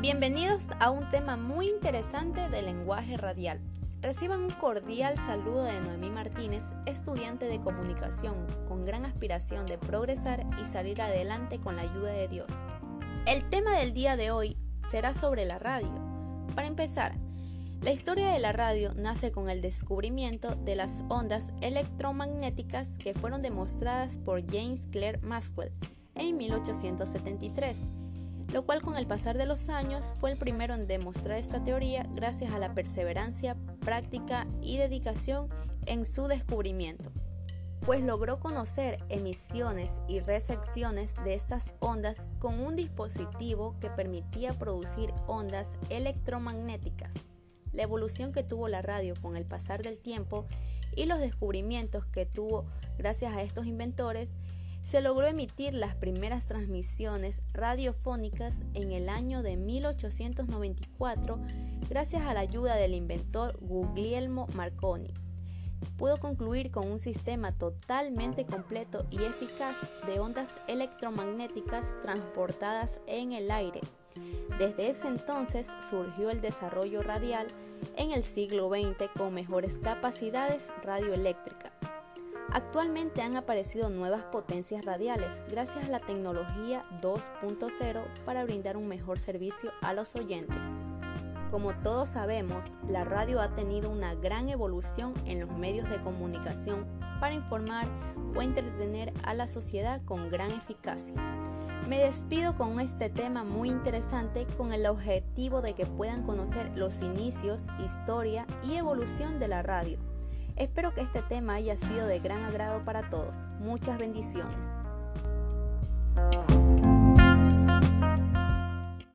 Bienvenidos a un tema muy interesante del lenguaje radial. Reciban un cordial saludo de Noemí Martínez, estudiante de comunicación, con gran aspiración de progresar y salir adelante con la ayuda de Dios. El tema del día de hoy será sobre la radio. Para empezar, la historia de la radio nace con el descubrimiento de las ondas electromagnéticas que fueron demostradas por James Clerk Maxwell en 1873 lo cual con el pasar de los años fue el primero en demostrar esta teoría gracias a la perseverancia, práctica y dedicación en su descubrimiento, pues logró conocer emisiones y recepciones de estas ondas con un dispositivo que permitía producir ondas electromagnéticas. La evolución que tuvo la radio con el pasar del tiempo y los descubrimientos que tuvo gracias a estos inventores se logró emitir las primeras transmisiones radiofónicas en el año de 1894 gracias a la ayuda del inventor Guglielmo Marconi. Pudo concluir con un sistema totalmente completo y eficaz de ondas electromagnéticas transportadas en el aire. Desde ese entonces surgió el desarrollo radial en el siglo XX con mejores capacidades radioeléctricas Actualmente han aparecido nuevas potencias radiales gracias a la tecnología 2.0 para brindar un mejor servicio a los oyentes. Como todos sabemos, la radio ha tenido una gran evolución en los medios de comunicación para informar o entretener a la sociedad con gran eficacia. Me despido con este tema muy interesante con el objetivo de que puedan conocer los inicios, historia y evolución de la radio. Espero que este tema haya sido de gran agrado para todos. Muchas bendiciones.